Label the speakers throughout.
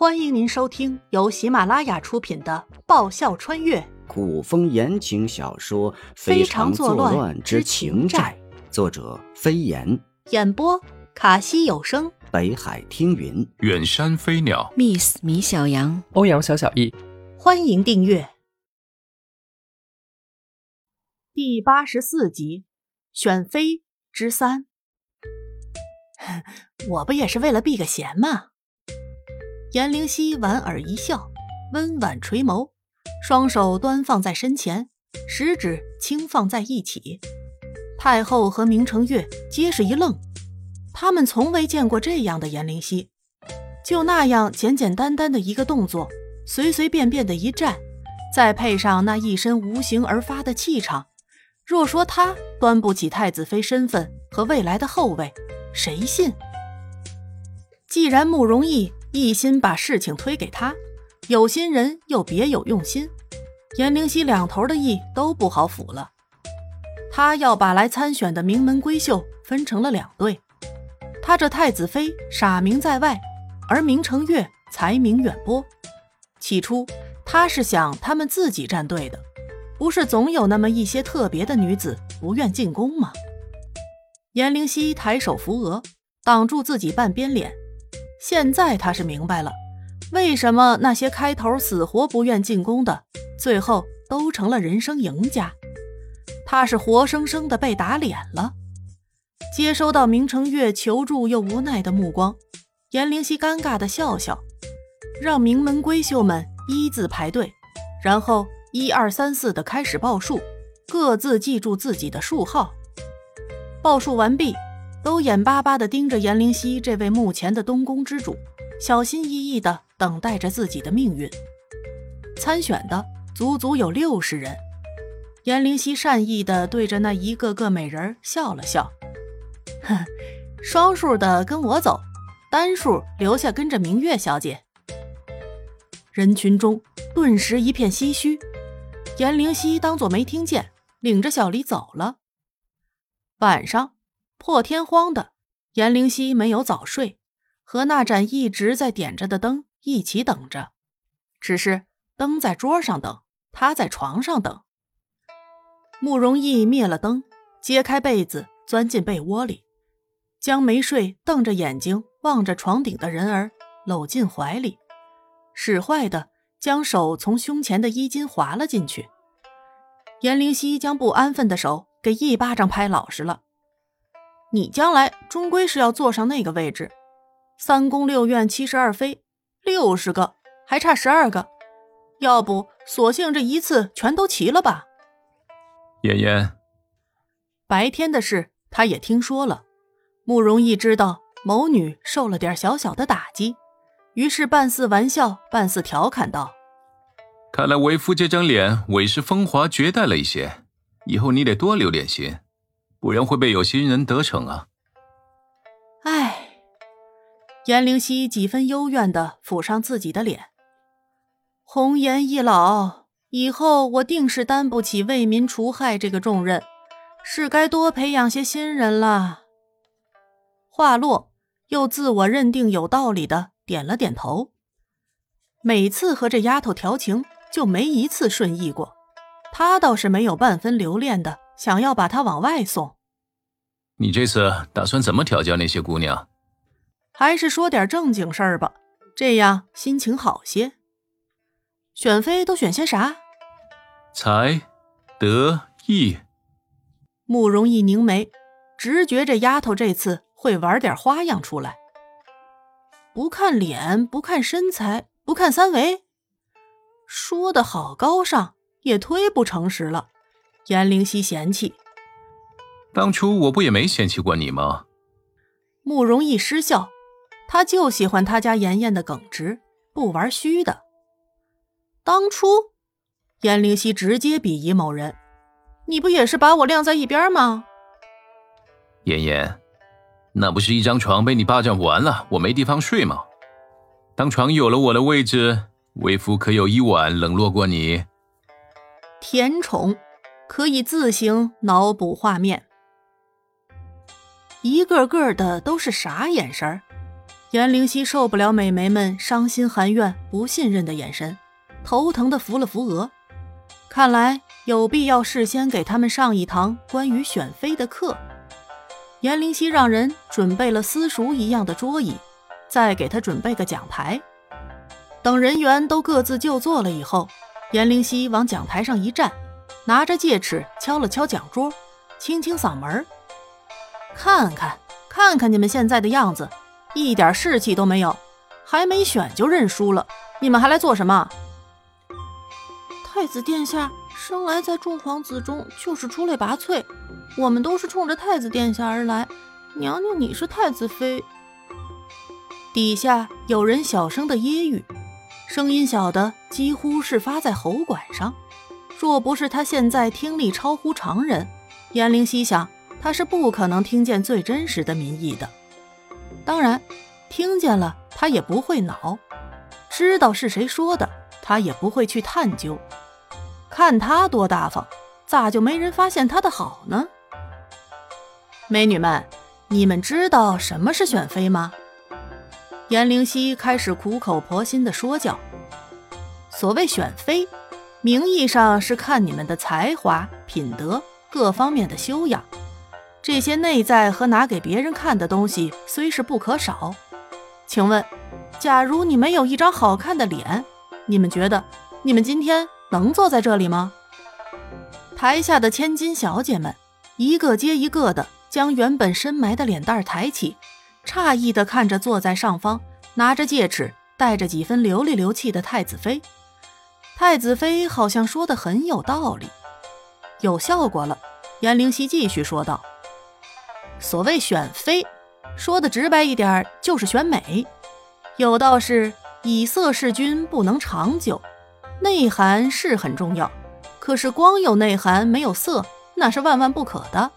Speaker 1: 欢迎您收听由喜马拉雅出品的《爆笑穿越。
Speaker 2: 古风言情小说《
Speaker 1: 非
Speaker 2: 常
Speaker 1: 作
Speaker 2: 乱
Speaker 1: 之
Speaker 2: 情
Speaker 1: 债》，
Speaker 2: 作者飞檐，
Speaker 1: 演播卡西有声，
Speaker 2: 北海听云，
Speaker 3: 远山飞鸟
Speaker 4: ，Miss 米小羊，
Speaker 5: 欧阳小小易。
Speaker 1: 欢迎订阅。第八十四集《选妃之三》。我不也是为了避个嫌吗？颜灵犀莞尔一笑，温婉垂眸，双手端放在身前，食指轻放在一起。太后和明成月皆是一愣，他们从未见过这样的颜灵犀，就那样简简单单的一个动作，随随便便的一站，再配上那一身无形而发的气场，若说他端不起太子妃身份和未来的后位，谁信？既然慕容易。一心把事情推给他，有心人又别有用心，颜灵犀两头的意都不好辅了。他要把来参选的名门闺秀分成了两队，他这太子妃傻名在外，而明成月才名远播。起初他是想他们自己站队的，不是总有那么一些特别的女子不愿进宫吗？颜灵犀抬手扶额，挡住自己半边脸。现在他是明白了，为什么那些开头死活不愿进宫的，最后都成了人生赢家。他是活生生的被打脸了。接收到明成月求助又无奈的目光，颜灵犀尴尬的笑笑，让名门闺秀们一字排队，然后一二三四的开始报数，各自记住自己的数号。报数完毕。都眼巴巴地盯着颜灵犀这位目前的东宫之主，小心翼翼地等待着自己的命运。参选的足足有六十人，颜灵犀善意地对着那一个个美人笑了笑：“哼，双数的跟我走，单数留下跟着明月小姐。”人群中顿时一片唏嘘，颜灵犀当作没听见，领着小离走了。晚上。破天荒的，颜灵犀没有早睡，和那盏一直在点着的灯一起等着。只是灯在桌上等，他在床上等。慕容易灭了灯，揭开被子，钻进被窝里，将没睡、瞪着眼睛望着床顶的人儿搂进怀里，使坏的将手从胸前的衣襟滑了进去。颜灵犀将不安分的手给一巴掌拍老实了。你将来终归是要坐上那个位置，三宫六院七十二妃，六十个还差十二个，要不索性这一次全都齐了吧？
Speaker 3: 妍妍，
Speaker 1: 白天的事他也听说了，慕容易知道某女受了点小小的打击，于是半似玩笑，半似调侃道：“
Speaker 3: 看来为夫这张脸委实风华绝代了一些，以后你得多留点心。”不然会被有心人得逞啊！
Speaker 1: 唉，颜灵犀几分幽怨的抚上自己的脸。红颜易老，以后我定是担不起为民除害这个重任，是该多培养些新人了。话落，又自我认定有道理的点了点头。每次和这丫头调情，就没一次顺意过。她倒是没有半分留恋的。想要把他往外送，
Speaker 3: 你这次打算怎么调教那些姑娘？
Speaker 1: 还是说点正经事儿吧，这样心情好些。选妃都选些啥？
Speaker 3: 才、德、艺。
Speaker 1: 慕容易凝眉，直觉这丫头这次会玩点花样出来。不看脸，不看身材，不看三围，说的好高尚，也忒不诚实了。颜灵犀嫌弃：“
Speaker 3: 当初我不也没嫌弃过你吗？”
Speaker 1: 慕容易失笑，他就喜欢他家妍妍的耿直，不玩虚的。当初，颜灵犀直接鄙夷某人：“你不也是把我晾在一边吗？”
Speaker 3: 妍妍，那不是一张床被你霸占完了，我没地方睡吗？当床有了我的位置，为夫可有一晚冷落过你？
Speaker 1: 甜宠。可以自行脑补画面，一个个的都是啥眼神颜灵溪受不了美眉们伤心含怨、不信任的眼神，头疼的扶了扶额。看来有必要事先给他们上一堂关于选妃的课。颜灵溪让人准备了私塾一样的桌椅，再给他准备个讲台。等人员都各自就座了以后，颜灵溪往讲台上一站，拿着戒尺敲了敲讲桌，清清嗓门看看，看看你们现在的样子。”一点士气都没有，还没选就认输了，你们还来做什么？
Speaker 4: 太子殿下生来在众皇子中就是出类拔萃，我们都是冲着太子殿下而来。娘娘，你是太子妃。
Speaker 1: 底下有人小声的揶揄，声音小的几乎是发在喉管上。若不是他现在听力超乎常人，颜灵溪想他是不可能听见最真实的民意的。当然，听见了他也不会恼，知道是谁说的，他也不会去探究。看他多大方，咋就没人发现他的好呢？美女们，你们知道什么是选妃吗？颜灵溪开始苦口婆心的说教。所谓选妃，名义上是看你们的才华、品德各方面的修养。这些内在和拿给别人看的东西虽是不可少，请问，假如你没有一张好看的脸，你们觉得你们今天能坐在这里吗？台下的千金小姐们一个接一个的将原本深埋的脸蛋抬起，诧异的看着坐在上方拿着戒尺、带着几分流里流气的太子妃。太子妃好像说的很有道理，有效果了。颜灵溪继续说道。所谓选妃，说的直白一点就是选美。有道是以色侍君不能长久，内涵是很重要，可是光有内涵没有色，那是万万不可的。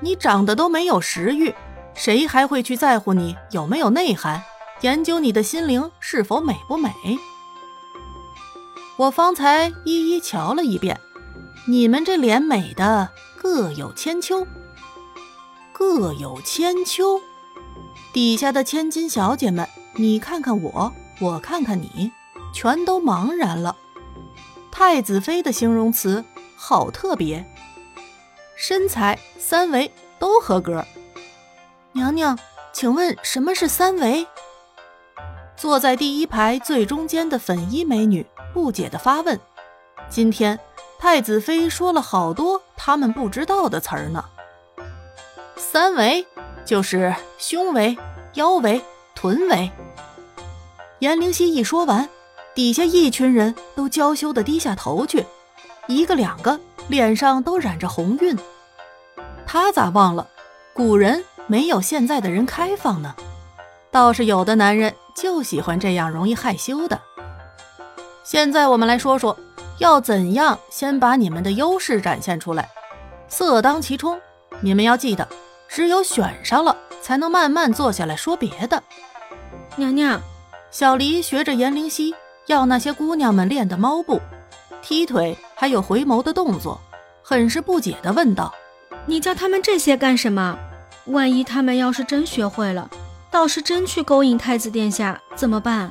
Speaker 1: 你长得都没有食欲，谁还会去在乎你有没有内涵，研究你的心灵是否美不美？我方才一一瞧了一遍，你们这脸美的各有千秋。各有千秋，底下的千金小姐们，你看看我，我看看你，全都茫然了。太子妃的形容词好特别，身材三围都合格。娘娘，请问什么是三围？坐在第一排最中间的粉衣美女不解地发问。今天太子妃说了好多他们不知道的词儿呢。三围就是胸围、腰围、臀围。颜灵溪一说完，底下一群人都娇羞的低下头去，一个两个脸上都染着红晕。他咋忘了，古人没有现在的人开放呢？倒是有的男人就喜欢这样容易害羞的。现在我们来说说，要怎样先把你们的优势展现出来，色当其冲。你们要记得。只有选上了，才能慢慢坐下来说别的。
Speaker 4: 娘娘，
Speaker 1: 小黎学着颜灵溪，要那些姑娘们练的猫步、踢腿，还有回眸的动作，很是不解地问道：“
Speaker 4: 你教他们这些干什么？万一他们要是真学会了，倒是真去勾引太子殿下怎么办？